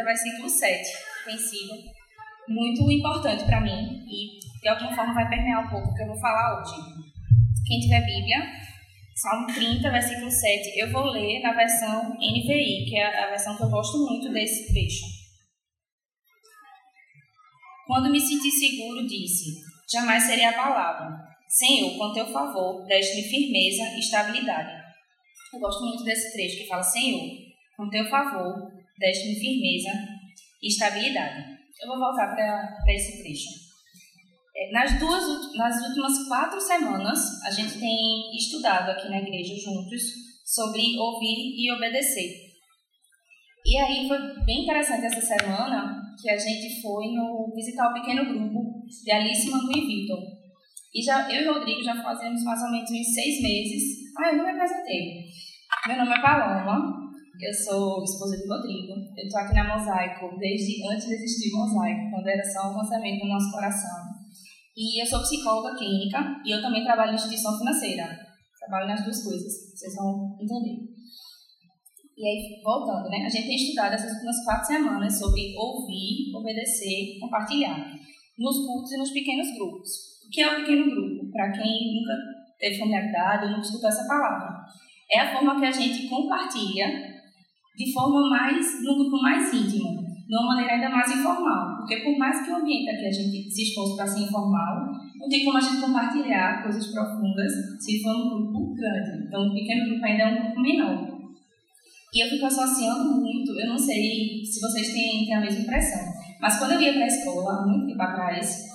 lendo Salmo 30, versículo 7. Tem sido muito importante para mim e de alguma forma vai permear um pouco o que eu vou falar hoje. Quem tiver Bíblia, Salmo 30, versículo 7, eu vou ler na versão NVI, que é a versão que eu gosto muito desse trecho. Quando me senti seguro, disse: Jamais serei abalado. Senhor, com teu favor, deste-me firmeza e estabilidade. Eu gosto muito desse trecho que fala: Senhor, com teu favor, deste-me firmeza e estabilidade. Eu vou voltar para esse trecho. É, nas, duas, nas últimas quatro semanas, a gente tem estudado aqui na igreja juntos sobre ouvir e obedecer. E aí foi bem interessante essa semana que a gente foi no visitar o pequeno grupo de Alice, Manu e Vitor. E já, eu e o Rodrigo já fazemos mais ou menos uns seis meses. Ah, eu não me apresentei. Meu nome é Paloma, eu sou esposa do Rodrigo. Eu estou aqui na Mosaico desde antes de existir Mosaico, quando era só um lançamento no nosso coração. E eu sou psicóloga clínica e eu também trabalho em instituição financeira. Trabalho nas duas coisas, vocês vão entender. E aí, voltando, né? A gente tem estudado essas últimas quatro semanas sobre ouvir, obedecer, compartilhar. Nos cultos e nos pequenos grupos. O que é o pequeno grupo? Para quem nunca teve familiaridade ou nunca escutou essa palavra. É a forma que a gente compartilha de forma mais, num grupo mais íntimo, de uma maneira ainda mais informal. Porque por mais que o ambiente aqui a gente se expôs para ser informal, não tem como a gente compartilhar coisas profundas se for um grupo grande. Então, um pequeno grupo ainda é um grupo menor. E eu fico associando muito, eu não sei se vocês têm, têm a mesma impressão, mas quando eu ia para a escola, muito tempo atrás,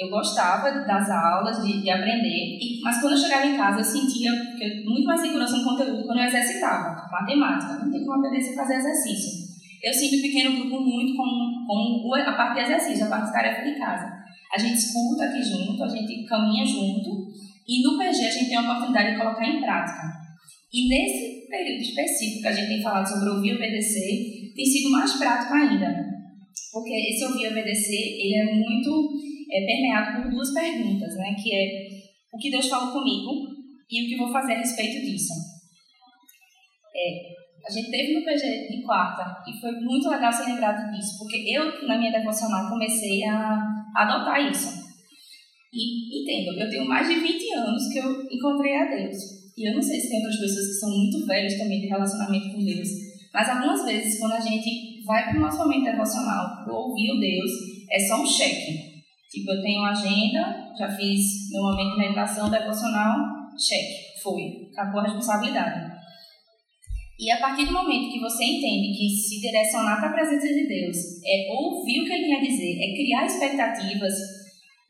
eu gostava das aulas, de, de aprender, e, mas quando eu chegava em casa eu sentia muito mais segurança no conteúdo quando eu exercitava. Matemática, não tem como aprender sem fazer exercício. Eu sinto o pequeno grupo muito com, com a parte de exercício, a parte de tarefa de casa. A gente escuta aqui junto, a gente caminha junto, e no PG a gente tem a oportunidade de colocar em prática. E nesse período específico que a gente tem falado sobre ouvir e obedecer, tem sido mais prático ainda. Porque esse ouvir obedecer, ele é muito é, permeado por duas perguntas, né? Que é o que Deus falou comigo e o que vou fazer a respeito disso. É, a gente teve no PG de quarta e foi muito legal ser lembrado disso, porque eu, na minha devocional, comecei a adotar isso. E entendo, eu tenho mais de 20 anos que eu encontrei a Deus. E eu não sei se tem outras pessoas que são muito velhas também de relacionamento com Deus, mas algumas vezes, quando a gente vai para o nosso momento devocional, ouvir o Deus, é só um cheque. Tipo, eu tenho agenda, já fiz meu momento de meditação devocional, cheque, foi, acabou a responsabilidade. E a partir do momento que você entende que se direcionar para a presença de Deus é ouvir o que Ele quer dizer, é criar expectativas,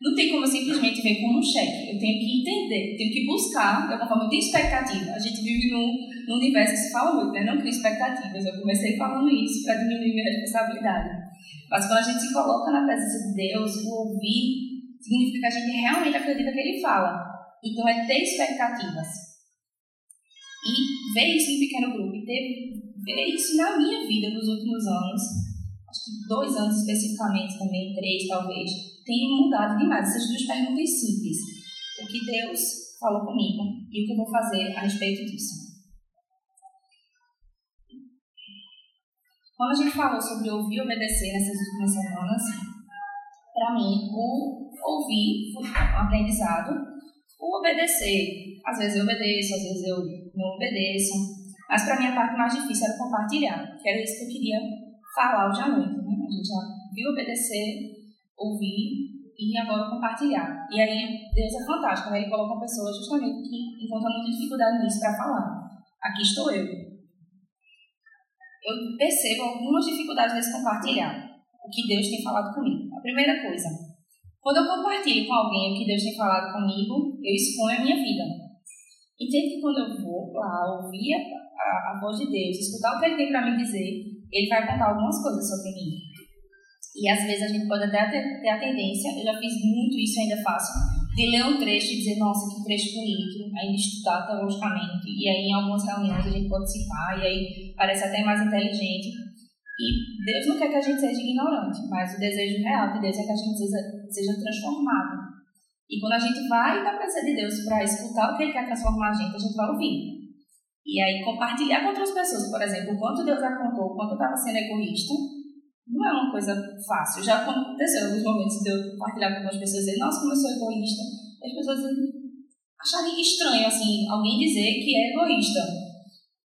não tem como eu simplesmente ver como um cheque. Eu tenho que entender, tenho que buscar de alguma forma de expectativa. A gente vive num, num universo que se fala muito, né? Não cria expectativas. Eu comecei falando isso para diminuir minha responsabilidade. Mas quando a gente se coloca na presença de Deus, o ouvir significa que a gente realmente acredita que Ele fala. Então é ter expectativas. E ver isso em pequeno grupo, e ter, ver isso na minha vida nos últimos anos, acho que dois anos especificamente também, três talvez, tem mudado demais. Essas duas perguntas simples. O que Deus falou comigo e o que eu vou fazer a respeito disso. Quando a gente falou sobre ouvir e obedecer nessas últimas semanas, para mim, o ouvir foi um aprendizado, o obedecer, às vezes eu obedeço, às vezes eu não obedeço, mas para mim a parte mais difícil era compartilhar, que era isso que eu queria falar hoje à noite. Né? A gente já viu obedecer, ouvir e agora compartilhar. E aí Deus é fantástico, né? ele coloca uma pessoa justamente que encontra muita dificuldade nisso para falar. Aqui estou eu, eu percebo algumas dificuldades nesse compartilhar o que Deus tem falado comigo. A primeira coisa, quando eu compartilho com alguém o que Deus tem falado comigo, eu exponho a minha vida. Entende que quando eu vou lá ouvir a, a, a voz de Deus, escutar o que Ele tem para me dizer, Ele vai contar algumas coisas sobre mim. E às vezes a gente pode até ter, ter a tendência, eu já fiz muito isso ainda faço, de ler um trecho e dizer, nossa, que trecho bonito, aí estudar teologicamente, e aí em algumas reuniões a gente pode citar, e aí parece até mais inteligente. E Deus não quer que a gente seja ignorante, mas o desejo real de Deus é que a gente seja, seja transformado. E quando a gente vai para a presença de Deus para escutar o que Ele quer transformar a gente, a gente vai ouvir. E aí compartilhar com outras pessoas, por exemplo, o quanto Deus apontou, o quanto eu estava sendo egoísta, não é uma coisa fácil. Já aconteceu alguns momentos de eu compartilhar com algumas pessoas e dizer, nossa, como eu sou egoísta. E as pessoas acharem estranho, assim, alguém dizer que é egoísta.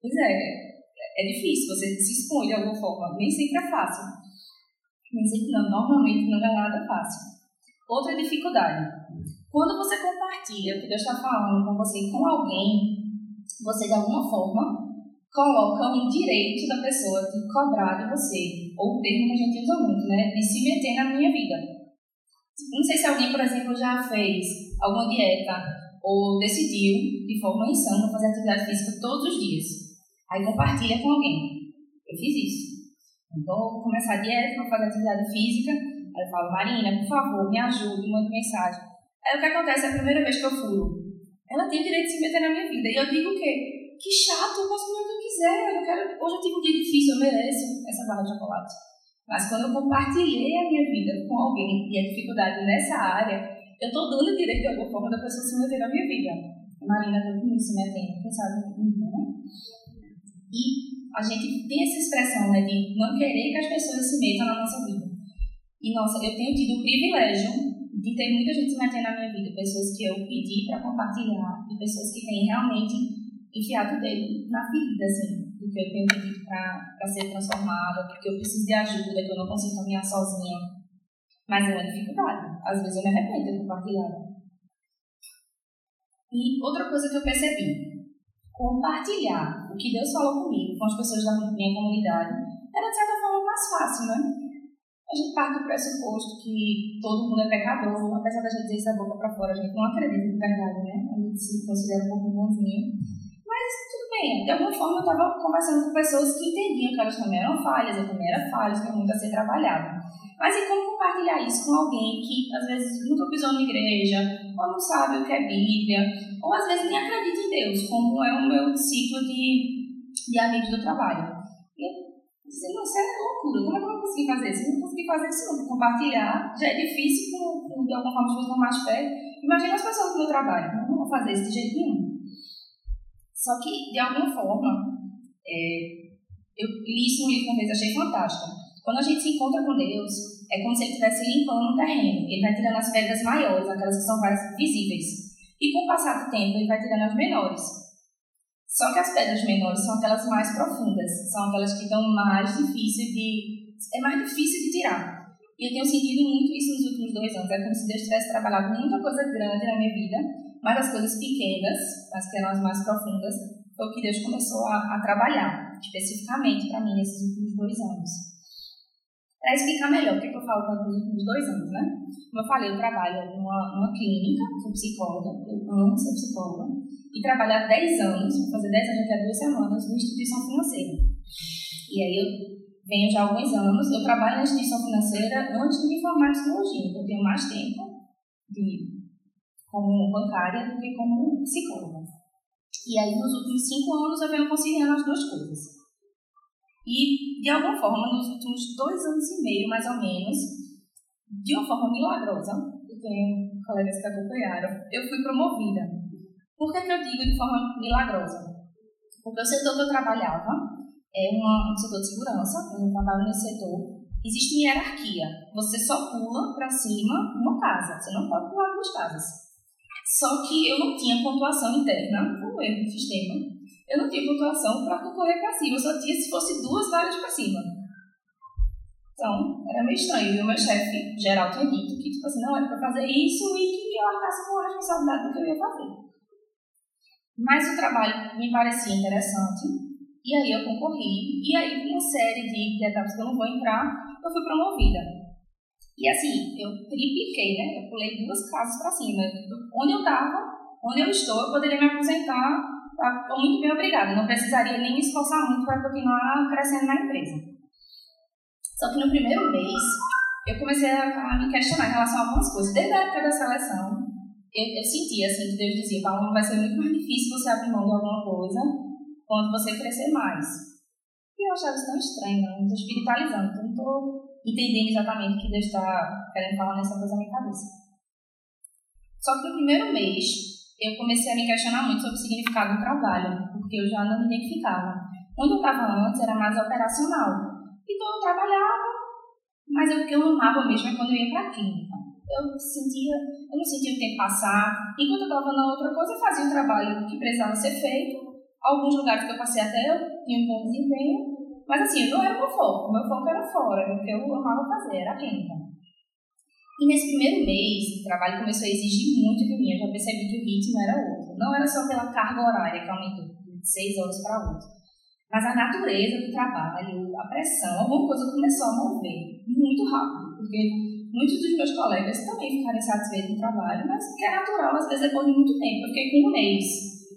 Pois é, é difícil, você se expõe de alguma forma, nem sempre é fácil. Nem sempre não, normalmente não é nada fácil. Outra dificuldade, quando você compartilha o que Deus está falando com você com alguém, você de alguma forma coloca um direito da pessoa de cobrar de você, ou o termo que a gente usa muito, né, de se meter na minha vida. Não sei se alguém, por exemplo, já fez alguma dieta ou decidiu de forma insana fazer atividade física todos os dias. Aí compartilha com alguém. Eu fiz isso. Então, vou começar a dieta, vou fazer atividade física. Aí eu falo, Marina, por favor, me ajude, manda mensagem. Aí o que acontece? É a primeira vez que eu furo. Ela tem direito de se meter na minha vida. E eu digo o quê? Que chato, eu posso comer o que eu quiser, eu quero, hoje eu tive um dia difícil, eu mereço essa barra de chocolate. Mas quando eu compartilhei a minha vida com alguém e a dificuldade nessa área, eu estou dando direito de alguma forma da pessoa se meter na minha vida. Marina isso, né? Tem, quem sabe, né? E a gente tem essa expressão, né, de não querer que as pessoas se metam na nossa vida. E, nossa, eu tenho tido o privilégio de ter muita gente se metendo na minha vida, pessoas que eu pedi para compartilhar e pessoas que têm realmente enfiado dele na ferida, assim, porque eu tenho pedido para ser transformada, porque eu preciso de ajuda, que eu não consigo caminhar sozinha. Mas é uma dificuldade. Às vezes eu me arrependo de compartilhar. E outra coisa que eu percebi, compartilhar o que Deus falou comigo com as pessoas da minha comunidade era de certa forma mais fácil, né? A gente parte do pressuposto que todo mundo é pecador, apesar da gente dizer isso da boca para fora, a gente não acredita em verdade, né? A gente se considera um pouco bonzinho. Mas tudo bem, de alguma forma eu estava conversando com pessoas que entendiam que elas também eram falhas, eu também era falha, tinha muito a ser trabalhado. Mas e como compartilhar isso com alguém que às vezes nunca pisou na igreja, ou não sabe o que é Bíblia, ou às vezes nem acredita em Deus, como é o meu ciclo de, de amigos do trabalho. Disse, não, isso é loucura, como é que eu vou conseguir fazer isso? Eu não consegui fazer isso não, compartilhar já é difícil com, com de alguma forma as pessoas mais fé. Imagina as pessoas do meu trabalho, não vou fazer isso de jeito nenhum. Só que, de alguma forma, é, eu li isso no livro uma vez, achei fantástico. Quando a gente se encontra com Deus, é como se ele estivesse limpando um terreno. Ele vai tirando as pedras maiores, aquelas que são mais visíveis. E com o passar do tempo, ele vai tirando as menores. Só que as pedras menores são aquelas mais profundas, são aquelas que estão mais difíceis de. é mais difícil de tirar. E eu tenho sentido muito isso nos últimos dois anos. É como se Deus tivesse trabalhado muita coisa grande na minha vida mas as coisas pequenas, as que eram as mais profundas, foi o que Deus começou a, a trabalhar, especificamente para mim, nesses últimos dois anos. Para explicar melhor o que, é que eu falo nos últimos dois anos, né? Como eu falei, eu trabalho numa, clínica, sou psicóloga, eu amo ser psicóloga, e trabalho há 10 anos, vou fazer 10 anos daqui a duas semanas, numa instituição financeira. E aí eu venho já há alguns anos, eu trabalho na instituição financeira antes de me formar em psicologia, então eu tenho mais tempo de como bancária do que como psicóloga. E aí, nos últimos cinco anos, eu venho conciliando as duas coisas. E, de alguma forma, nos últimos dois anos e meio, mais ou menos, de uma forma milagrosa, eu tenho colegas que acompanharam, eu fui promovida. Por que, que eu digo de forma milagrosa? Porque o setor que eu trabalhava é uma, um setor de segurança, eu trabalho nesse setor, existe hierarquia. Você só pula para cima uma casa, você não pode pular duas casas. Só que eu não tinha pontuação interna, como erro do sistema. Eu não tinha pontuação para concorrer para cima, eu só tinha se fosse duas vagas para cima. Então, era meio estranho. E o meu chefe geral tinha dito que, tipo assim, não era para fazer isso e que eu arcasse com a responsabilidade do que eu ia fazer. Mas o trabalho me parecia interessante, e aí eu concorri, e aí, com uma série de, de etapas que eu não vou entrar, eu fui promovida. E assim, eu tripliquei, né? Eu pulei duas casas para cima. Onde eu estava, onde eu estou, eu poderia me aposentar. Tá? Estou muito bem obrigada. Não precisaria nem me esforçar muito para continuar crescendo na empresa. Só que no primeiro mês, eu comecei a, me questionar em relação a algumas coisas. Desde a época da seleção, eu, eu sentia assim, que Deus dizia: Paulo, vai ser muito mais difícil você abrir mão de alguma coisa quando você crescer mais. E eu achava isso tão estranho, não estou espiritualizando, não estou entendendo exatamente o que Deus está querendo falar nessa coisa na minha cabeça. Só que no primeiro mês, eu comecei a me questionar muito sobre o significado do trabalho, porque eu já não me identificava. Onde eu estava antes era mais operacional. Então eu trabalhava, mas o que eu amava mesmo é quando eu ia para a clínica. Eu sentia, eu não sentia o tempo passar. Enquanto eu estava na outra coisa, eu fazia o trabalho que precisava ser feito. Alguns lugares que eu passei até eu tinha um bom desempenho, mas assim, não era o meu foco. O meu foco era fora, era o que eu amava fazer, era a clínica. E nesse primeiro mês, o trabalho começou a exigir muito de mim. Eu já percebi que o ritmo era outro. Não era só pela carga horária que aumentou de seis horas para oito, mas a natureza do trabalho, a pressão, alguma coisa começou a mover muito rápido. Porque muitos dos meus colegas também ficaram insatisfeitos no trabalho, mas que é natural, às vezes, depois de muito tempo. Eu fiquei com um mês.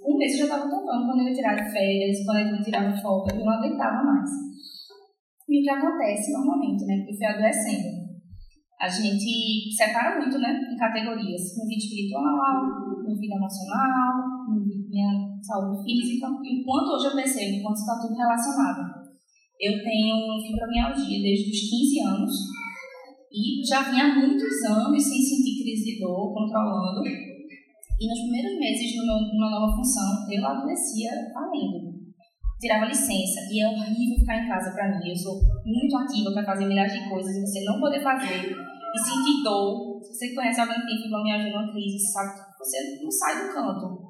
Um mês eu já estava tocando quando eu ia tirar de férias, quando eu ia tirar de folga, eu não aguentava mais. E o que acontece normalmente, né? Porque eu fui adoecendo a gente separa muito, né, em categorias, no vida espiritual, no vida emocional, no minha saúde física, e quanto hoje eu percebo, quanto está tudo relacionado. Eu tenho fibromialgia desde os 15 anos, e já vinha há muitos anos sem sentir crise de dor, controlando, e nos primeiros meses de uma nova função, eu adoecia valendo. Tirava licença, e é horrível ficar em casa para mim. Eu sou muito ativa para fazer milhares de coisas e você não poder fazer e sentir dor. Se você conhece alguém que tem fibromialgia numa crise, sabe que você não sai do canto.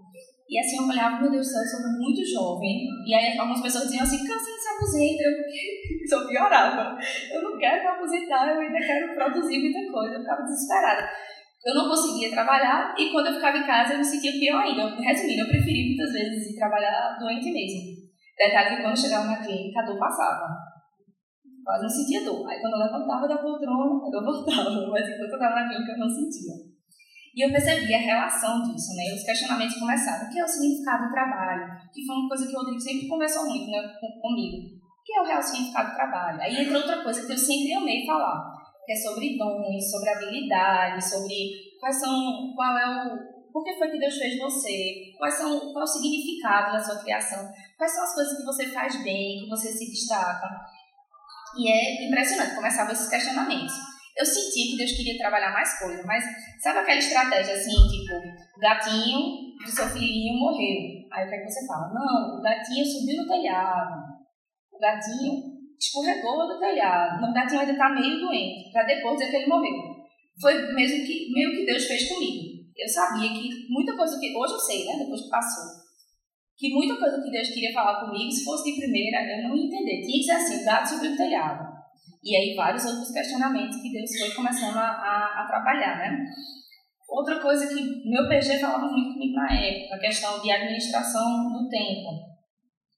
E assim eu olhava, meu Deus do céu, eu sou muito jovem. E aí algumas pessoas diziam assim, cansa de se aposenta. Eu só piorava. Eu não quero me aposentar, eu ainda quero produzir muita coisa. Eu ficava desesperada. Eu não conseguia trabalhar e quando eu ficava em casa eu me sentia pior ainda. Resumindo, eu preferi muitas vezes ir trabalhar doente mesmo. Detalhe que quando chegava na clínica, a dor passava quase não sentia dor. Aí quando eu levantava da poltrona, eu voltava, mas enquanto eu estava na clínica eu não sentia. E eu percebi a relação disso, né? Os questionamentos começaram. O que é o significado do trabalho? Que foi uma coisa que o Rodrigo sempre conversou muito né, comigo. O que é o real significado do trabalho? Aí entra outra coisa que eu sempre amei falar, que é sobre dons, sobre habilidades, sobre quais são, qual é o, por que foi que Deus fez você? Quais são, qual é o significado da sua criação? Quais são as coisas que você faz bem, que você se destaca? E é impressionante, começava esses questionamentos. Eu senti que Deus queria trabalhar mais coisa, mas sabe aquela estratégia assim, tipo, o gatinho do seu filhinho morreu. Aí o que, é que você fala? Não, o gatinho subiu no telhado. O gatinho escorregou do telhado. O gatinho ainda está meio doente, para depois dizer que ele morreu. Foi mesmo que, meio que Deus fez comigo. Eu sabia que muita coisa que. Hoje eu sei, né? Depois que passou que muita coisa que Deus queria falar comigo, se fosse de primeira, eu não ia entender. Tinha que ser assim, o gato subiu o telhado. E aí vários outros questionamentos que Deus foi começando a, a, a trabalhar, né? Outra coisa que meu PG falava muito comigo na época, a questão de administração do tempo.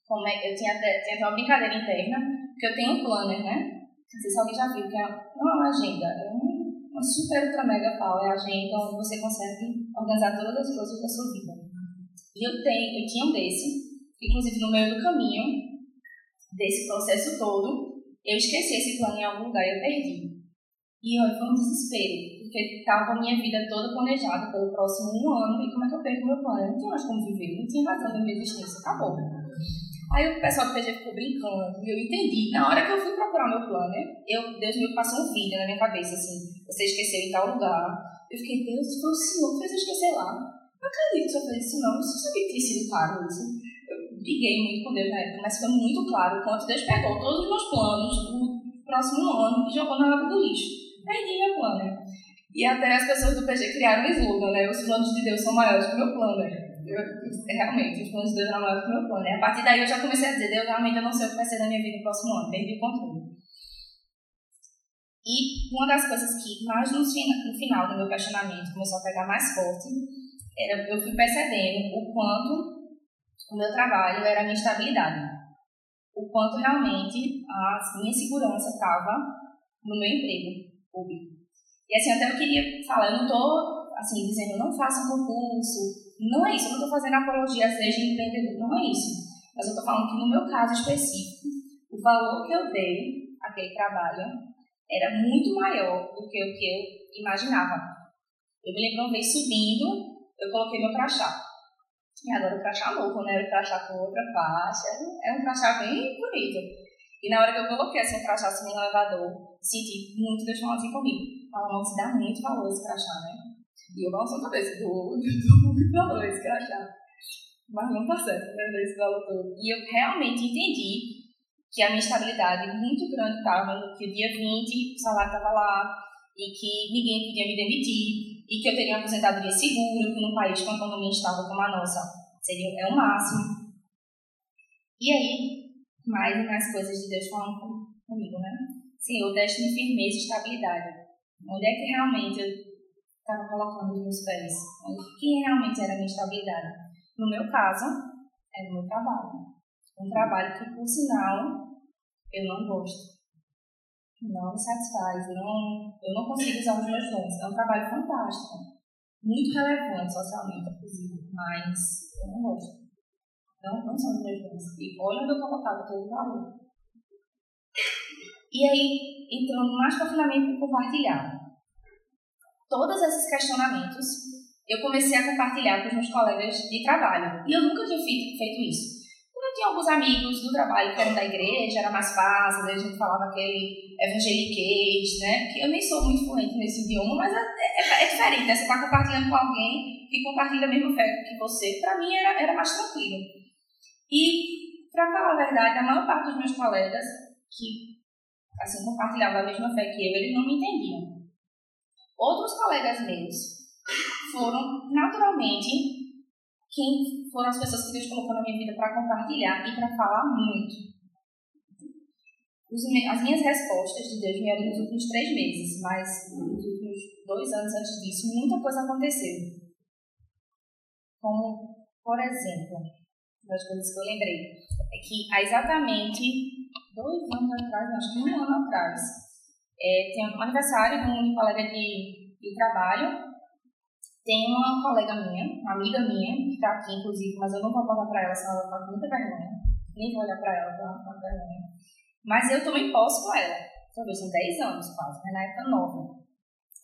Como é, eu tinha até, tinha até uma brincadeira interna, porque eu tenho um planner, né? Não sei se alguém já viu, que é uma agenda, é uma super ultra mega pau, é a agenda onde você consegue organizar todas as coisas da sua vida. E eu, tenho, eu tinha um desse, inclusive no meio do caminho desse processo todo, eu esqueci esse plano em algum lugar e eu perdi. E foi um desespero, porque estava a minha vida toda planejada pelo próximo um ano, e como é que eu perco meu plano? Eu não tinha mais como viver, não tinha razão da minha existência, acabou. Aí o pessoal do PG ficou brincando, e eu entendi. Na hora que eu fui procurar meu plano, eu, Deus me passou um vídeo na minha cabeça, assim, você esqueceu em tal lugar. Eu fiquei, Deus, foi o Senhor que fez eu esquecer lá. Não acredito que eu falei isso, não. Eu sabia que tinha sido claro isso. Briguei muito com Deus na época, mas foi muito claro o quanto Deus pegou todos os meus planos do próximo ano e jogou na água do lixo. Perdi meu plano. E até as pessoas do PG criaram um slogan, né? Os planos de Deus são maiores que o meu plano. Eu, realmente, os planos de Deus são maiores que o meu plano. E a partir daí eu já comecei a dizer, Deus, realmente eu não sei o que vai ser na minha vida no próximo ano. Perdi o controle. E uma das coisas que mais no final do meu questionamento começou a pegar mais forte era, eu fui percebendo o quanto o meu trabalho era a minha estabilidade. O quanto realmente a minha segurança estava no meu emprego público. E assim, até eu queria falar, eu não estou assim, dizendo não faça concurso, não é isso, eu não estou fazendo apologia, seja empreendedor, não é isso. Mas eu estou falando que no meu caso específico, o valor que eu dei àquele trabalho era muito maior do que o que eu imaginava. Eu me lembro uma vez subindo eu coloquei meu crachá. E agora o crachá novo, né? O crachá com outra faixa. É um crachá bem bonito. E na hora que eu coloquei assim, o crachá assim, no elevador, senti muito Deus falando assim comigo. Falando, não, se dá muito valor esse crachá, né? E eu balançando a cabeça do, do, do valor, esse crachá. Mas não tá certo, né, esse valor todo. E eu realmente entendi que a minha estabilidade muito grande estava, que o dia 20 o salário estava lá, e que ninguém podia me demitir, e que eu teria uma aposentadoria segura, que num país com economia instável como a nossa seria, é o máximo. E aí, mais e mais coisas de Deus falando comigo, né? Senhor, deixe-me firmeza e estabilidade. Onde é que realmente eu estava colocando os meus pés? Quem realmente era a minha estabilidade? No meu caso, é no meu trabalho. Um trabalho que, por sinal, eu não gosto. Não me satisfaz. Não, eu não consigo usar os meus dons. É um trabalho fantástico. Muito relevante socialmente, inclusive. Mas eu não gosto. Não, não são os meus dons. E olha onde eu colocava todo o valor. E aí, entrando mais profundamente em compartilhar. Todos esses questionamentos eu comecei a compartilhar com os meus colegas de trabalho. E eu nunca tinha feito, feito isso. Tinha alguns amigos do trabalho que eram da igreja, era mais fácil, a gente falava aquele evangeliquez, né? Que eu nem sou muito fluente nesse idioma, mas é, é, é diferente, né? Você está compartilhando com alguém que compartilha a mesma fé que você. Para mim era, era mais tranquilo. E, para falar a verdade, a maior parte dos meus colegas que assim, compartilhavam a mesma fé que eu, eles não me entendiam. Outros colegas meus foram naturalmente quem foram as pessoas que Deus colocou na minha vida para compartilhar e para falar muito. As minhas respostas de Deus vieram nos últimos três meses, mas nos últimos dois anos antes disso, muita coisa aconteceu. Como, por exemplo, das coisas que eu lembrei, é que há exatamente dois anos atrás, acho que um ano atrás, é, tem um aniversário de um colega de, de trabalho tem uma colega minha, uma amiga minha, que está aqui, inclusive, mas eu não vou contar para ela, senão ela vai com muita vergonha. Nem vou olhar para ela, porque ela com vergonha. Mas eu tomei posse com ela. Talvez são 10 anos quase, mas na época nova.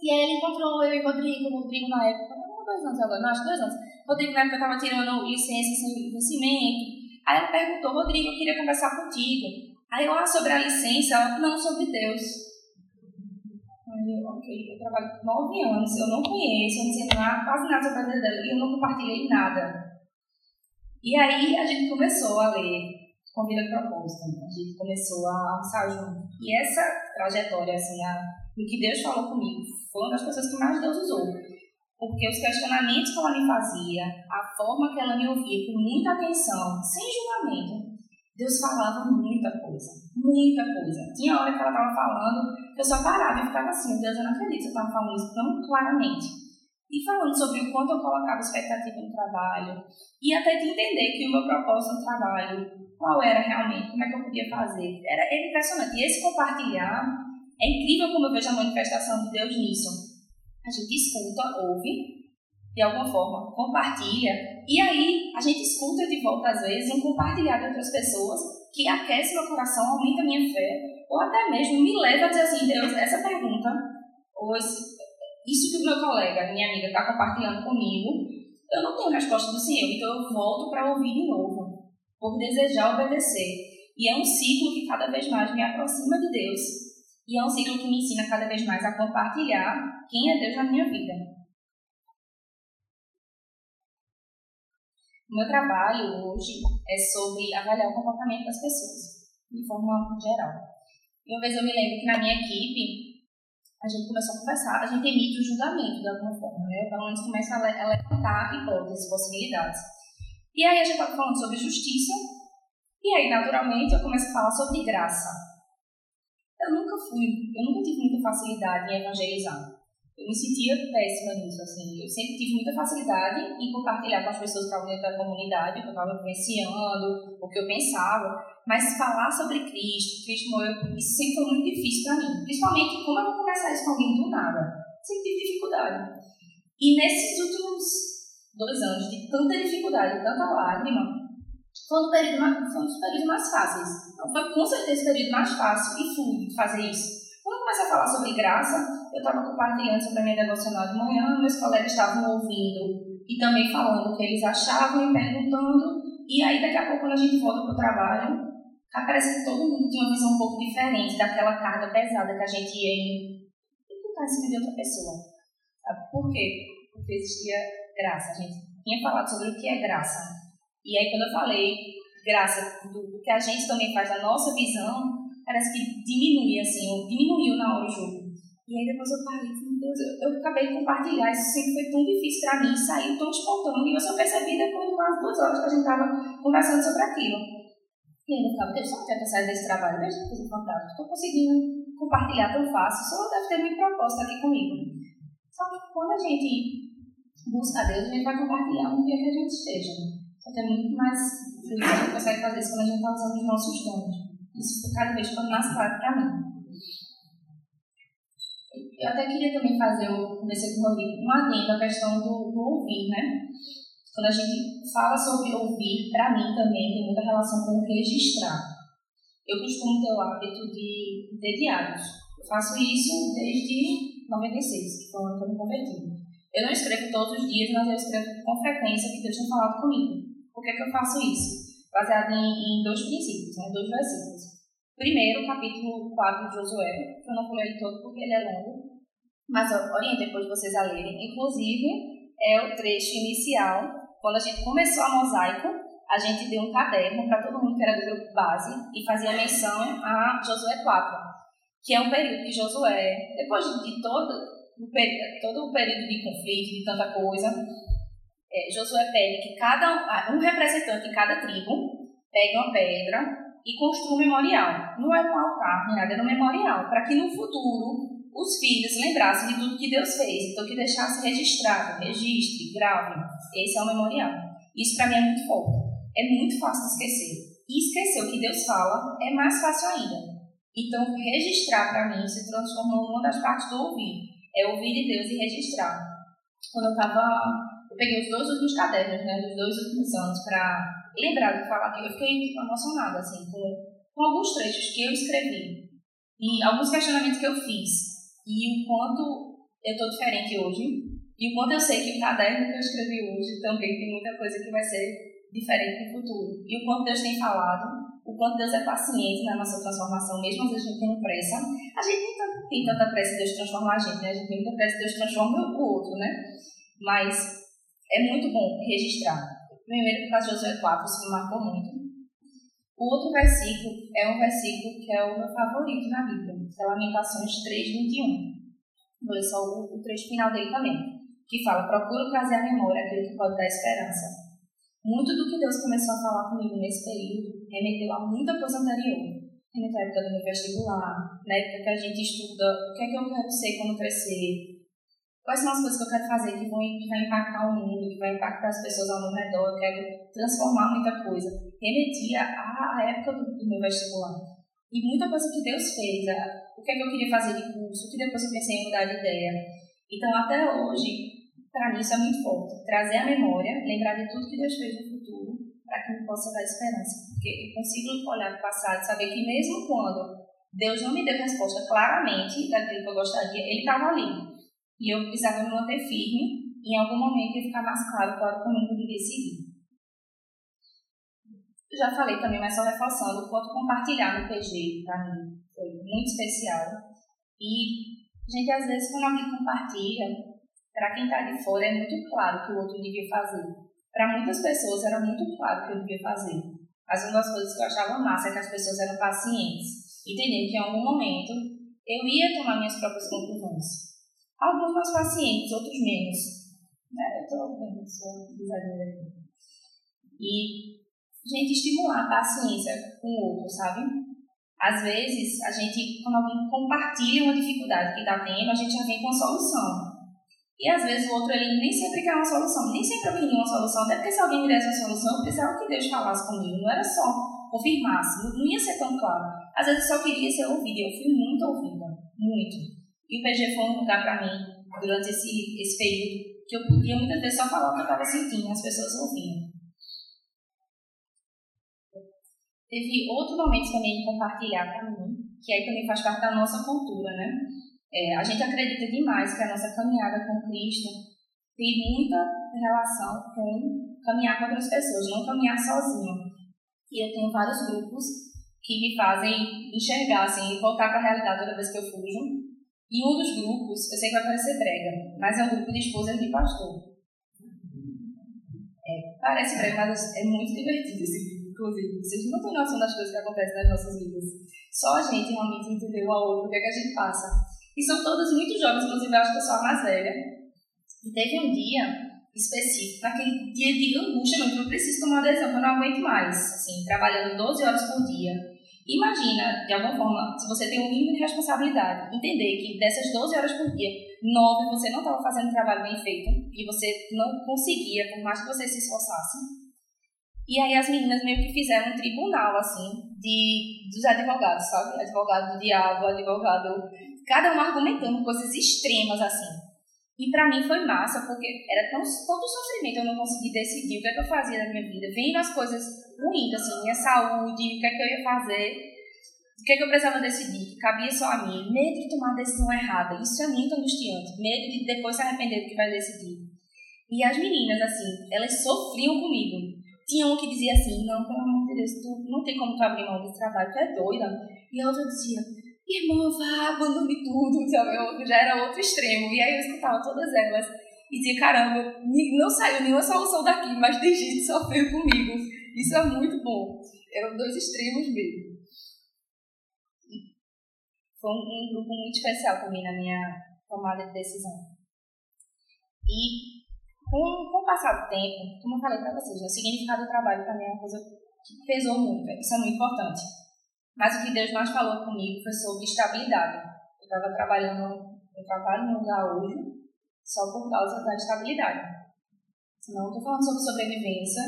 E aí ele encontrou eu e o Rodrigo, o Rodrigo na época, não, dois anos agora, não, acho que dois anos. O Rodrigo na época estava tirando licença sem vencimento. Aí ela perguntou, Rodrigo, eu queria conversar contigo. Aí eu, ah, sobre a licença, ela, não, sobre Deus. Aí eu, ok, eu trabalho nove anos, eu não conheço, eu não sei nada, quase nada sobre a vida dela, e eu não compartilhei nada. E aí a gente começou a ler Convida Proposta, a gente começou a almoçar junto. E essa trajetória, assim, a, o que Deus falou comigo, foi uma das coisas que mais Deus usou. Porque os questionamentos que ela me fazia, a forma que ela me ouvia com muita atenção, sem julgamento, Deus falava muita coisa, muita coisa. Tinha hora que ela estava falando, eu só parava e ficava assim, Deus, eu não acredito que você estava falando isso tão claramente. E falando sobre o quanto eu colocava expectativa no trabalho, e até de entender que o meu propósito no trabalho, qual era realmente, como é que eu podia fazer. Era, era impressionante. E esse compartilhar, é incrível como eu vejo a manifestação de Deus nisso. A gente escuta, ouve, de alguma forma, compartilha, e aí a gente escuta de volta, às vezes, um compartilhar de outras pessoas que aquece meu coração, aumenta a minha fé, ou até mesmo me leva a dizer assim, Deus, essa pergunta, ou esse, isso que o meu colega, minha amiga, está compartilhando comigo, eu não tenho resposta do Senhor, então eu volto para ouvir de novo, por desejar obedecer. E é um ciclo que cada vez mais me aproxima de Deus, e é um ciclo que me ensina cada vez mais a compartilhar quem é Deus na minha vida. O meu trabalho hoje é sobre avaliar o comportamento das pessoas, de forma geral. E uma vez eu me lembro que na minha equipe, a gente começou a conversar, a gente emite o julgamento de alguma forma, né? Pelo menos começa a levantar hipóteses, possibilidades. E aí a gente estava falando sobre justiça, e aí naturalmente eu começo a falar sobre graça. Eu nunca fui, eu nunca tive muita facilidade em evangelizar eu me sentia péssima nisso, assim. Eu sempre tive muita facilidade em compartilhar com as pessoas que estavam dentro da comunidade, que eu estava vivenciando, o que eu pensava, mas falar sobre Cristo, Cristo morreu, isso sempre foi muito difícil para mim. Principalmente, como eu vou conversar isso com alguém do nada? Sempre tive dificuldade. E nesses últimos dois anos de tanta dificuldade, tanta lágrima, foi um, período, foi um dos períodos mais fáceis. Então, foi com certeza o período mais fácil e de fazer isso. Quando eu comecei a falar sobre graça, eu estava compartilhando sobre a minha devocional de manhã, meus colegas estavam ouvindo e também falando o que eles achavam e perguntando. E aí, daqui a pouco, quando a gente volta para o trabalho, parece que todo mundo tinha uma visão um pouco diferente daquela carga pesada que a gente ia em imputar em cima de outra pessoa. Sabe? Por quê? porque existia graça. A gente tinha falado sobre o que é graça. E aí, quando eu falei graça do, do que a gente também faz da nossa visão, parece que diminui, assim, diminuiu na hora o jogo. E aí depois eu parei, meu Deus, eu, eu acabei de compartilhar, isso sempre foi tão difícil para mim, saiu tão espontâneo, e eu só percebi depois de quase duas horas que a gente estava conversando sobre aquilo. E aí eu ficava, Deus, só quer que eu saia desse trabalho, veja que coisa fantástica, estou conseguindo compartilhar tão fácil, só deve ter muito propósito aqui comigo. Só que quando a gente busca Deus, a gente vai compartilhar onde que a gente esteja. Só que é muito mais fluido, a gente consegue fazer isso quando a gente está usando os nossos dons. Isso cada vez ficando mais claro para mim. Eu até queria também fazer, eu comecei com o Rodrigo, um adendo à questão do, do ouvir, né? Quando a gente fala sobre ouvir, para mim também tem muita relação com registrar. Eu costumo ter o hábito de ter diários. Eu faço isso desde 96, que foi o que eu me converti. Eu não escrevo todos os dias, mas eu escrevo com frequência que Deus tem falado comigo. Por que, que eu faço isso? Baseado em, em dois princípios, né? dois versículos. Primeiro, capítulo 4 de Josué, que eu não vou todo porque ele é longo, mas oriento depois de vocês a lerem. Inclusive, é o trecho inicial. Quando a gente começou a mosaico, a gente deu um caderno para todo mundo que era do grupo base e fazia menção a Josué 4, que é um período que Josué, depois de todo o, todo o período de conflito, de tanta coisa, é, Josué pede que cada um representante de cada tribo pegue uma pedra e construa um memorial. Não era um altar, nada, era um memorial, para que no futuro os filhos lembrassem de tudo que Deus fez, então que deixasse registrado, registre, grave. Esse é o memorial. Isso para mim é muito forte. É muito fácil esquecer. E esquecer o que Deus fala é mais fácil ainda. Então, registrar para mim se transformou numa das partes do ouvir. É ouvir de Deus e registrar. Quando eu estava. Eu peguei os dois últimos cadernos, né, dos dois últimos anos, para lembrar de falar que eu fiquei emocionada, assim, com, com alguns trechos que eu escrevi e alguns questionamentos que eu fiz e o quanto eu estou diferente hoje, e o quanto eu sei que o caderno que eu escrevi hoje também tem muita coisa que vai ser diferente no futuro. E o quanto Deus tem falado, o quanto Deus é paciente na nossa transformação, mesmo às vezes a gente tendo pressa. A gente nem tem, tem tanta pressa de Deus transformar a gente, né? A gente tem muita pressa de Deus transformar o outro, né? Mas é muito bom registrar. Primeiro, por causa de Josué 4, isso me marcou muito. O outro versículo é um versículo que é o meu favorito na Bíblia, que é Lamentações 3, 21. Vou ler só o, o trecho final dele também, que fala: Procuro trazer à memória aquilo que pode dar esperança. Muito do que Deus começou a falar comigo nesse período remeteu a muita coisa anterior. Remeteu à época do meu vestibular, na época que a gente estuda o que é que eu quero ser quando crescer, Quais são as coisas que eu quero fazer que vão que vai impactar o mundo, que vai impactar as pessoas ao meu redor? Eu quero transformar muita coisa. Remetia à época do, do, meu vestibular. E muita coisa que Deus fez, a, o que é que eu queria fazer de curso, que depois eu pensei em mudar de ideia. Então, até hoje, para mim isso é muito forte. Trazer a memória, lembrar de tudo que Deus fez no futuro, para que me possa dar esperança. Porque eu consigo olhar para o passado e saber que mesmo quando Deus não me deu resposta claramente daquilo que eu gostaria, Ele estava ali e eu precisava me manter firme e em algum momento ia ficar mais claro era o caminho que eu devia seguir. Eu já falei também, mas só reforçando, o quanto compartilhar no PG para mim foi muito especial. E, gente, às vezes quando alguém compartilha, para quem está de fora é muito claro que o outro devia fazer. Para muitas pessoas era muito claro que eu devia fazer. Mas uma das coisas que eu achava massa é que as pessoas eram pacientes. Entendiam que em algum momento eu ia tomar minhas próprias conclusões. Alguns mais pacientes, outros menos. Né? Eu estou vendo sua exagero aqui. E, gente, estimular a paciência com o outro, sabe? Às vezes, a gente, quando alguém compartilha uma dificuldade que está tendo, a gente já vem com a solução. E às vezes o outro ele nem sempre quer uma solução, nem sempre eu queria uma solução, até porque se alguém me desse uma solução, eu precisava que Deus falasse comigo, não era só confirmasse, não ia ser tão claro. Às vezes eu só queria ser ouvida, eu fui muito ouvida, muito. E o PG foi um lugar para mim, durante esse, esse período, que eu podia muitas vezes só falar o que eu estava sentindo, as pessoas ouviam. Teve outro momento também de compartilhar para mim, que aí também faz parte da nossa cultura, né? É, a gente acredita demais que a nossa caminhada com Cristo tem muita relação com caminhar com outras pessoas, não caminhar sozinho. E eu tenho vários grupos que me fazem enxergar, assim, voltar para a realidade toda vez que eu fujo E um dos grupos, eu sei que vai parecer brega, mas é um grupo de esposas de pastor. É, parece brega, mas é muito divertido esse grupo, inclusive. Vocês não têm noção das coisas que acontecem nas nossas vidas. Só a gente realmente entendeu a outra, o que é que a gente passa. E são todas muito jovens, inclusive eu acho que eu sou a mais velha. E teve um dia específico, naquele dia de angústia, não, eu preciso tomar que eu não aguento mais, assim, trabalhando 12 horas por dia Imagina, de alguma forma, se você tem um mínimo de responsabilidade, entender que dessas 12 horas por dia, 9 você não estava fazendo trabalho bem feito e você não conseguia, por mais que você se esforçasse. E aí as meninas meio que fizeram um tribunal, assim, de, dos advogados, sabe? Advogado do diabo, advogado... Cada um argumentando coisas extremas, assim. E para mim foi massa, porque era tão, todo sofrimento, eu não consegui decidir o que, é que eu fazia na minha vida. Vendo as coisas ruins, assim, minha saúde, o que é que eu ia fazer, o que é que eu precisava decidir, cabia só a mim. Medo de tomar a decisão errada, isso é muito angustiante. Medo de depois se arrepender do que vai decidir. E as meninas, assim, elas sofriam comigo. Tinha uma que dizia assim, não, pelo amor de Deus, tu não tem como tu abrir mão desse trabalho, tu é doida. E a outra dizia, irmã, vá, abandone tudo, sabe? Eu, já era outro extremo. E aí eu escutava todas elas e dizia, caramba, não saiu nenhuma solução daqui, mas tem gente sofreu comigo. Isso é muito bom. Eram dois extremos mesmo. Foi um, grupo muito especial também na minha tomada de decisão. E com, com o passar do tempo, como eu falei para vocês, o significado do trabalho também é uma coisa que pesou muito. Isso é muito importante. Mas o que Deus mais falou comigo foi sobre estabilidade. Eu estava trabalhando, eu trabalho lugar hoje só por causa da estabilidade. Não estou falando sobre sobrevivência,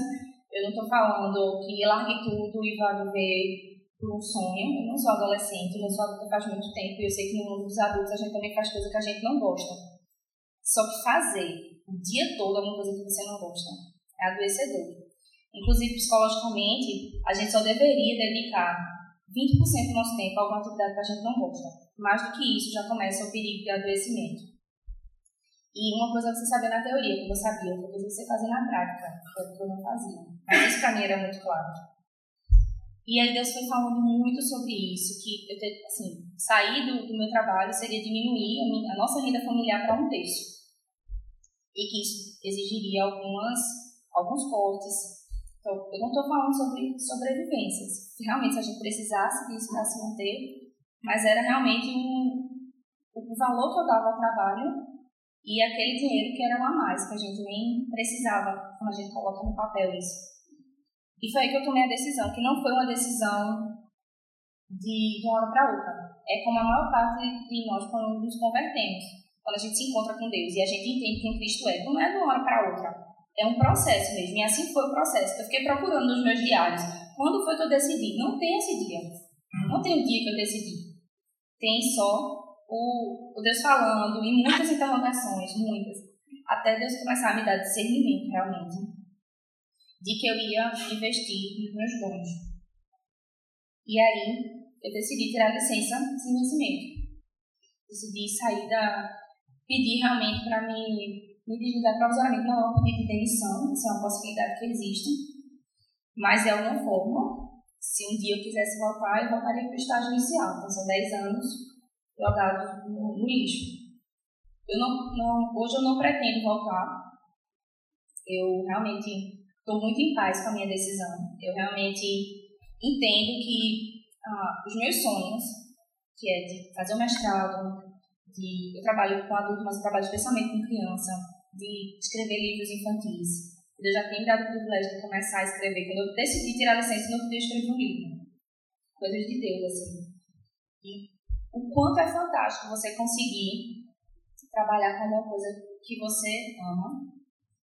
eu não estou falando que largue tudo e vá viver por um sonho. Eu não sou adolescente, eu não sou adulta faz muito tempo e eu sei que no mundo dos adultos a gente também faz coisas que a gente não gosta. Só que fazer o dia todo alguma coisa que você não gosta é adoecedor. Inclusive, psicologicamente, a gente só deveria dedicar 20% do nosso tempo alguma atividade que a gente não gosta. Mais do que isso, já começa o perigo de adoecimento. E uma coisa você sabia na teoria, que eu sabia, outra coisa você fazia na prática, que eu não fazia. Mas isso para mim era muito claro. E aí Deus foi falando muito sobre isso, que eu assim, sair do, do meu trabalho seria diminuir a, minha, a nossa renda familiar para um terço. E que isso exigiria algumas, alguns cortes, então, eu não estou falando sobre sobrevivência. Se realmente a gente precisasse disso para se manter, mas era realmente um, o valor que eu dava ao trabalho e aquele dinheiro que era um a mais, que a gente nem precisava quando a gente coloca no papel isso. E foi aí que eu tomei a decisão, que não foi uma decisão de, de uma hora para outra. É como a maior parte de nós quando nos convertemos, quando a gente se encontra com Deus e a gente entende quem Cristo é. Não é de uma hora para outra é um processo mesmo. E assim foi o processo. Eu fiquei procurando nos meus diários. Quando foi que eu decidi? Não tem esse dia. Não tem o dia que eu decidi. Tem só o, o Deus falando e muitas interrogações, muitas. Até Deus começar a me dar discernimento, realmente, de que eu ia investir nos meus dons. E aí, eu decidi tirar licença sem vencimento. Decidi sair da. pedir realmente para me me desligar provisoriamente não é um pedido de demissão, isso é uma possibilidade que existe, mas é uma forma. Se um dia eu quisesse voltar, eu voltaria para o estágio inicial, então são 10 anos jogados no, no lixo. Eu não, não, hoje eu não pretendo voltar, eu realmente estou muito em paz com a minha decisão, eu realmente entendo que ah, os meus sonhos, que é de fazer o mestrado, de, eu trabalho com adulto, mas eu trabalho especialmente com criança, de escrever livros infantis. Eu já tenho dado o privilégio de começar a escrever. Quando eu decidi tirar a licença, eu não podia escrever um livro. Coisas de Deus, assim. E o quanto é fantástico você conseguir trabalhar com alguma coisa que você ama.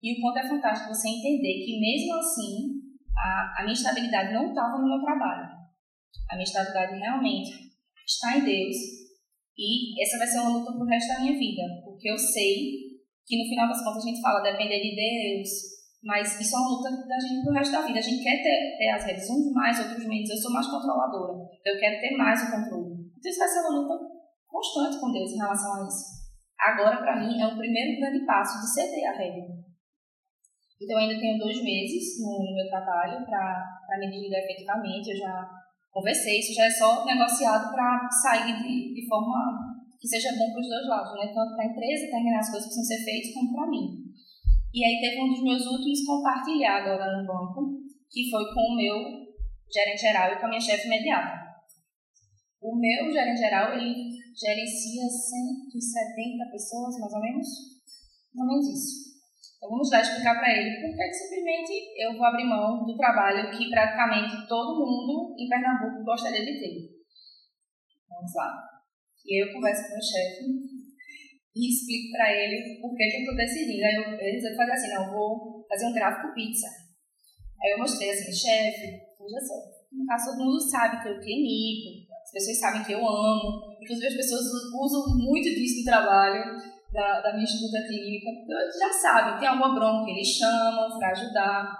E o quanto é fantástico você entender que, mesmo assim, a, a minha estabilidade não estava no meu trabalho. A minha estabilidade realmente está em Deus. E essa vai ser uma luta pro resto da minha vida. Porque eu sei que no final das contas a gente fala depender de Deus, mas isso é uma luta da gente pro resto da vida. A gente quer ter, ter as redes, uns mais, outros menos. Eu sou mais controladora, eu quero ter mais o controle. Então isso vai ser uma luta constante com Deus em relação a isso. Agora, para mim, é o primeiro grande passo de ceder a regra. Então, eu ainda tenho dois meses no, meu trabalho para me desligar efetivamente. Eu já conversei, isso já é só negociado para sair de, de forma que seja bom para os dois lados, né? Tanto para a empresa terminar as coisas que precisam ser feitas, como para mim. E aí teve um dos meus últimos compartilhar agora no banco, que foi com o meu gerente geral e com a minha chefe imediata. O meu gerente geral, ele gerencia 170 pessoas, mais ou menos. Mais ou menos isso. Então vamos lá explicar para ele por que simplesmente eu vou abrir mão do trabalho que praticamente todo mundo em Pernambuco gostaria de ter. Vamos lá. E aí eu converso com o chefe e explico para ele por que, eu estou decidindo. Aí ele resolveu fazer assim, não, eu vou fazer um gráfico pizza. Aí eu mostrei assim, chefe, veja só, no caso todo mundo sabe que eu clinico, as pessoas sabem que eu amo, inclusive as pessoas usam muito disso no trabalho da, da minha escuta clínica, já sabem, tem alguma bronca, eles chamam para ajudar.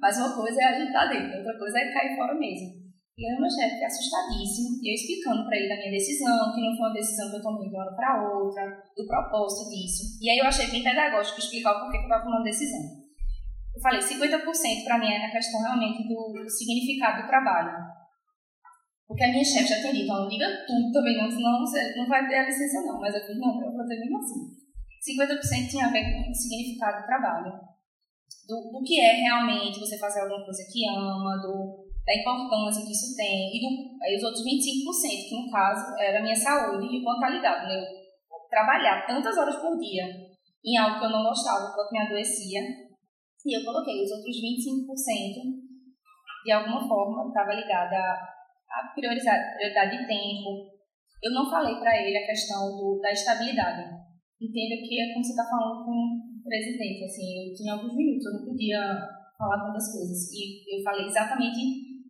Mas uma coisa é a gente estar dentro, outra coisa é cair fora mesmo. E aí o meu chefe assustadíssimo, e eu explicando para ele da minha decisão, que não foi uma decisão que eu tomei de uma hora para outra, do propósito disso. E aí eu achei bem pedagógico explicar o porquê que eu estava tomando decisão. Eu falei, 50% para mim é questão realmente do significado do trabalho. Porque a minha chefe já tinha dito, não diga tudo também, não, senão você não vai ter a licença não. Mas eu falei, não, eu vou fazer mesmo assim. 50% tinha a ver com o significado do trabalho. Do, do que é realmente você fazer alguma coisa que ama, do, da importância que isso tem. E, do, aí os outros 25%, que no caso era a minha saúde e quanto ligado, né? Trabalhar tantas horas por dia em algo que eu não gostava, quanto me adoecia. E eu coloquei os outros 25%, de alguma forma, estava ligada a a prioridade de tempo. Eu não falei para ele a questão do, da estabilidade. Entenda que é como você está falando com o presidente, assim, eu tinha alguns minutos, eu não podia falar tantas coisas. E eu falei exatamente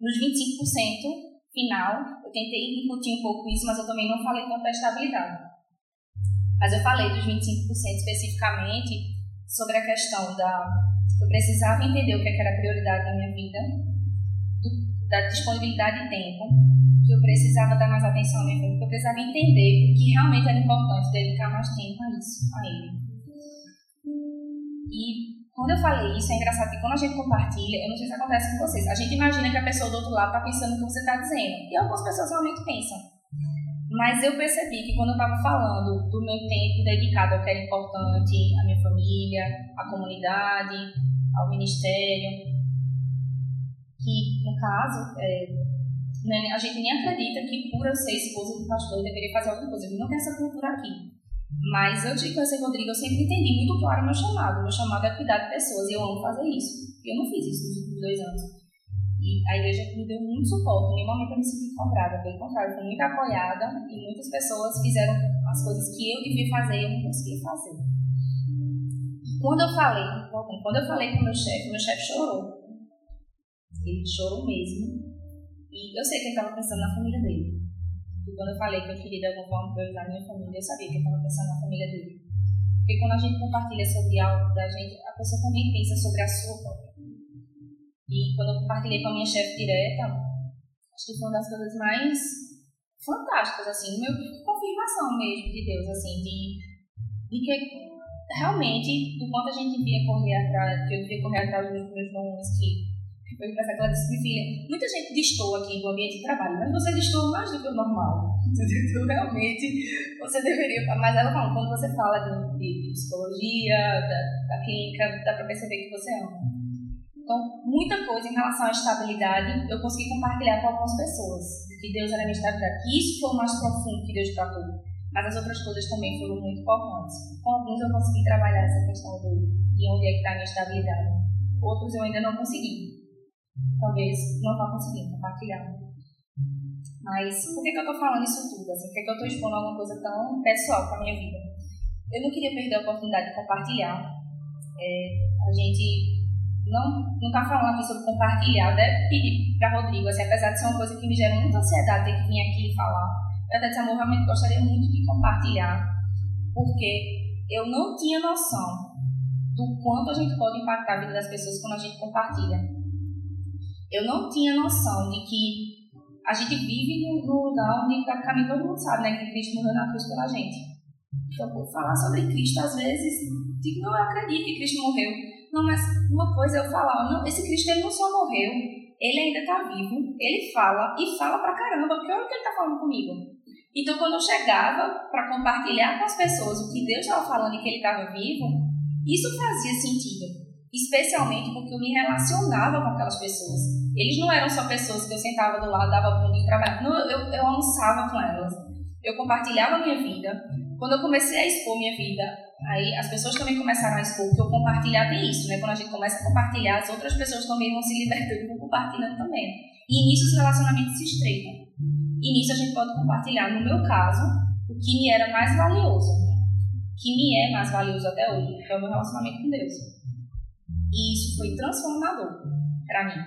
nos 25% final, eu tentei incutir um pouco isso, mas eu também não falei tanto da estabilidade. Mas eu falei dos 25% especificamente sobre a questão da. Eu precisava entender o que é era prioridade da minha vida, da disponibilidade de tempo, que eu precisava dar mais atenção à minha que eu precisava entender o que realmente era importante, dedicar mais tempo a isso, a ele. E quando eu falei isso, é engraçado que quando a gente compartilha, eu não sei se acontece com vocês, a gente imagina que a pessoa do outro lado está pensando no que você está dizendo. E algumas pessoas realmente pensam. Mas eu percebi que quando eu estava falando do meu tempo dedicado ao que era importante, à minha família, à comunidade, ao ministério, que, no caso, é, né, a gente nem acredita que por eu ser esposa do pastor eu deveria fazer alguma coisa. Eu não tenho essa cultura aqui. Mas eu te conhecer Rodrigo, eu sempre entendi muito claro o meu chamado. O meu chamado é cuidar de pessoas e eu amo fazer isso. Eu não fiz isso nos últimos dois anos. E a igreja me deu muito suporte. Em nenhum momento eu me senti cobrada. Pelo contrário, fui muito apoiada e muitas pessoas fizeram as coisas que eu devia fazer e eu não conseguia fazer. Quando eu falei, quando eu falei com meu chefe, meu chefe chorou. Ele chorou mesmo. E eu sei que ele estava pensando na família dele. E quando eu falei que eu queria de alguma forma priorizar minha família, eu sabia que ele estava pensando na família dele. Porque quando a gente compartilha sobre algo da gente, a pessoa também pensa sobre a sua própria. E quando eu compartilhei com a minha chefe direta, acho que foi uma das coisas mais fantásticas, assim, meu confirmação mesmo de Deus, assim, de, de que realmente, do quanto a gente devia correr atrás, que eu devia correr atrás dos meus nomes, que foi que ela disse, minha filha, muita gente distou aqui do ambiente de trabalho, mas você distou mais do que o normal. Então, realmente, você deveria. Mas ela falou, quando você fala de, de psicologia, da, da clínica, dá para perceber que você ama. Então, muita coisa em relação à estabilidade eu consegui compartilhar com algumas pessoas. Que Deus era minha estabilidade. Que isso foi o mais profundo que Deus tratou. Mas as outras coisas também foram muito importantes. Com alguns eu consegui trabalhar essa questão do, de onde é que está a minha estabilidade. Outros eu ainda não consegui talvez não vá conseguir compartilhar. Mas por que, que eu estou falando isso tudo? Assim, por que, que eu estou expondo alguma coisa tão pessoal para a minha vida? Eu não queria perder a oportunidade de compartilhar. É, a gente não está falando aqui sobre compartilhar, deve pedir para Rodrigo, assim, apesar de ser uma coisa que me gera muita ansiedade ter que vir aqui e falar. Eu até disse, amor, realmente gostaria muito de compartilhar, porque eu não tinha noção do quanto a gente pode impactar a vida das pessoas quando a gente compartilha eu não tinha noção de que a gente vive no, lugar onde praticamente todo mundo sabe né, que Cristo morreu na cruz pela gente. Então, por falar sobre Cristo, às vezes, digo, não, eu acredito que Cristo morreu. Não, mas uma coisa é eu falar, não, esse Cristo ele não só morreu, ele ainda está vivo, ele fala e fala pra caramba, porque olha o que ele está falando comigo. Então, quando eu chegava para compartilhar com as pessoas o que Deus estava falando e que Ele estava vivo, isso fazia sentido. Especialmente porque eu me relacionava com aquelas pessoas. Eles não eram só pessoas que eu sentava do lado, dava bom dia trabalho. Não, eu, eu almoçava com elas. Eu compartilhava a minha vida. Quando eu comecei a expor minha vida, aí as pessoas também começaram a expor, porque eu compartilhar tem isso, né? Quando a gente começa a compartilhar, as outras pessoas também vão se libertando e vão compartilhando também. E nisso os relacionamentos se estreitam. E nisso a gente pode compartilhar, no meu caso, o que me era mais valioso, que me é mais valioso até hoje, que é o meu relacionamento com Deus. E isso foi transformador para mim.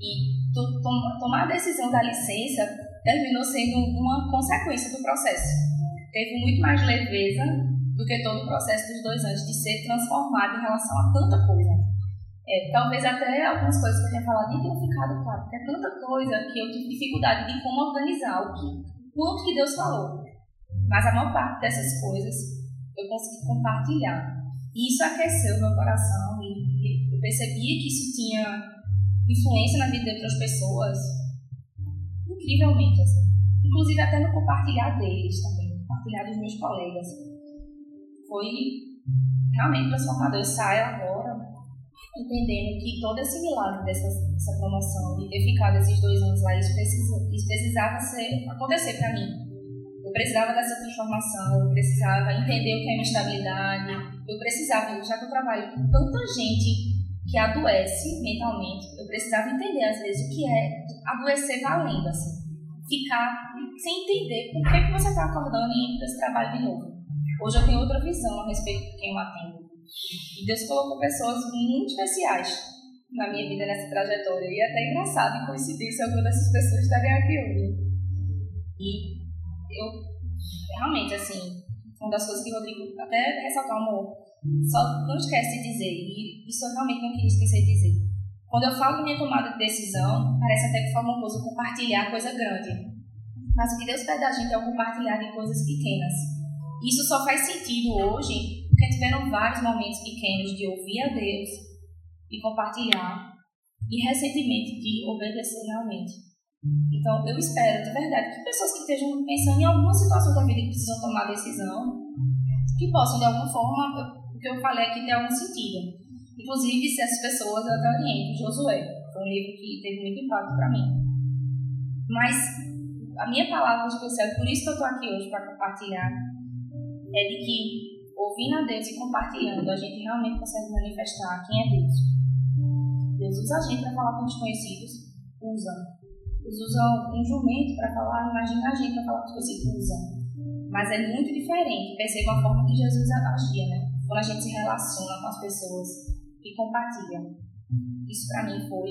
E to tomar a decisão da licença terminou sendo uma consequência do processo. Teve muito mais leveza do que todo o processo dos dois anos de ser transformado em relação a tanta coisa. É, talvez até algumas coisas que eu tenha falado nem tenham ficado claro, porque é tanta coisa que eu tive dificuldade de como organizar o que, quanto que Deus falou. Mas a maior parte dessas coisas eu consegui compartilhar. E isso aqueceu meu coração percebia que isso tinha influência na vida de outras pessoas incrivelmente, assim. Inclusive até no compartilhar deles também, compartilhar dos meus colegas. Foi realmente transformador. Eu saio agora entendendo que todo esse milagre dessa, dessa promoção, de ter ficado esses dois anos lá, isso, isso precisava ser, acontecer para mim. Eu precisava dessa transformação, eu precisava entender o que é minha estabilidade, eu precisava, já que eu trabalho com tanta gente que adoece mentalmente, eu precisava entender às vezes o que é adoecer valendo, assim. Ficar sem entender por que, que você está acordando e indo para esse trabalho de novo. Hoje eu tenho outra visão a respeito de quem eu atendo. E Deus colocou pessoas muito especiais na minha vida nessa trajetória. E é até engraçado e coincidência algumas dessas pessoas estarem aqui hoje. E eu realmente, assim, uma das coisas que o Rodrigo até ressaltar amor, só não esquece de dizer, e isso eu realmente não queria esquecer de dizer. Quando eu falo minha tomada de decisão, parece até que forma uma coisa compartilhar coisa grande. Mas o que Deus pede da gente é o compartilhar de coisas pequenas. Isso só faz sentido hoje porque tiveram vários momentos pequenos de ouvir a Deus e compartilhar, e recentemente de obedecer realmente. Então, eu espero de verdade que pessoas que estejam pensando em alguma situação da vida que precisam tomar decisão, que possam de alguma forma, o que eu falei aqui tem algum sentido. Inclusive, se essas pessoas eu até oriento, Josué, foi um livro que teve muito impacto para mim. Mas a minha palavra especial, por isso que eu estou aqui hoje para compartilhar, é de que ouvindo a Deus e compartilhando, a gente realmente consegue manifestar quem é Deus. Deus usa a gente para falar com desconhecidos, usa eles usam um jumento para falar, imagina a gente para falar com pessoas usam. Mas é muito diferente, perceba a forma que Jesus agia, né? Quando a gente se relaciona com as pessoas e compartilha. Isso para mim foi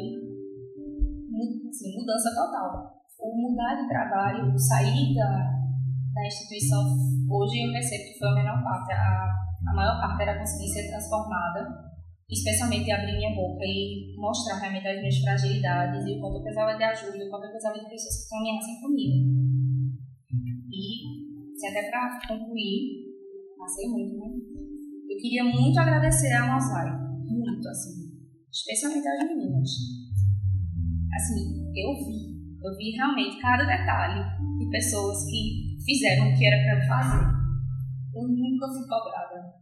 assim, mudança total. O mudar de trabalho, sair da, da instituição, hoje eu percebo que foi a menor parte. A, a maior parte era conseguir ser transformada especialmente abrir minha boca e mostrar realmente as minhas fragilidades e o quanto eu precisava de ajuda, o quanto eu precisava de pessoas que caminhassem comigo. E, se até para concluir, passei muito, né? Eu queria muito agradecer a Mosai, muito, assim, especialmente as meninas. Assim, eu vi, eu vi realmente cada detalhe de pessoas que fizeram o que era para eu fazer. Eu nunca fui cobrada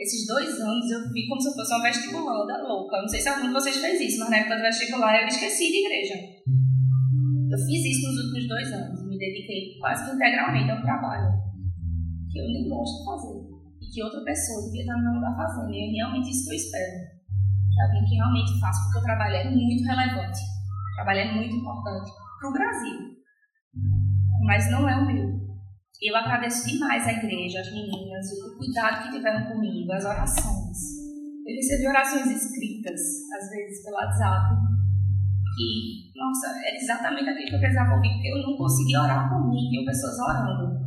esses dois anos eu vi como se eu fosse uma vestibulanda louca. Não sei se algum de vocês fez isso, mas na época do vestibular eu esqueci de igreja. Eu fiz isso nos últimos dois anos. Me dediquei quase que integralmente ao trabalho. Que eu nem gosto de fazer. Que outra pessoa devia estar no meu lugar fazendo. E é realmente isso que eu espero. Que alguém que realmente faça, porque o trabalho é muito relevante. O trabalho é muito importante para o Brasil. Mas não é o meu. Eu agradeço demais à igreja, às meninas, o cuidado que tiveram comigo, as orações. Eu recebi orações escritas, às vezes pelo WhatsApp, que, nossa, era exatamente aquilo que eu precisava ouvir, porque eu não conseguia orar por mim, tinha pessoas orando.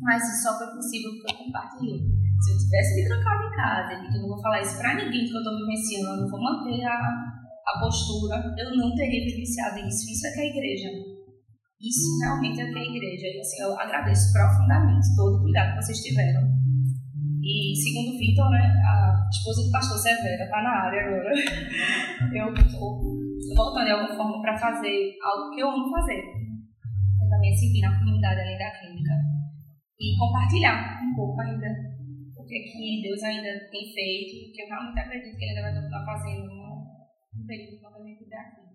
Mas isso só foi possível porque eu compartilhei. Se eu tivesse me trancado em casa que eu não vou falar isso para ninguém que eu estou vivenciando, vou manter a, a postura, eu não teria vivenciado isso. Isso é que é a igreja. Isso realmente é que é a igreja. E assim, eu agradeço profundamente todo o cuidado que vocês tiveram. E segundo o Vitor, né, a esposa do pastor Severa está na área agora. Eu estou voltando de alguma forma para fazer algo que eu amo fazer. também servir na comunidade além da clínica. E compartilhar um pouco ainda é que Deus ainda tem feito, que eu realmente acredito que Ele ainda vai estar fazendo no período gente aqui.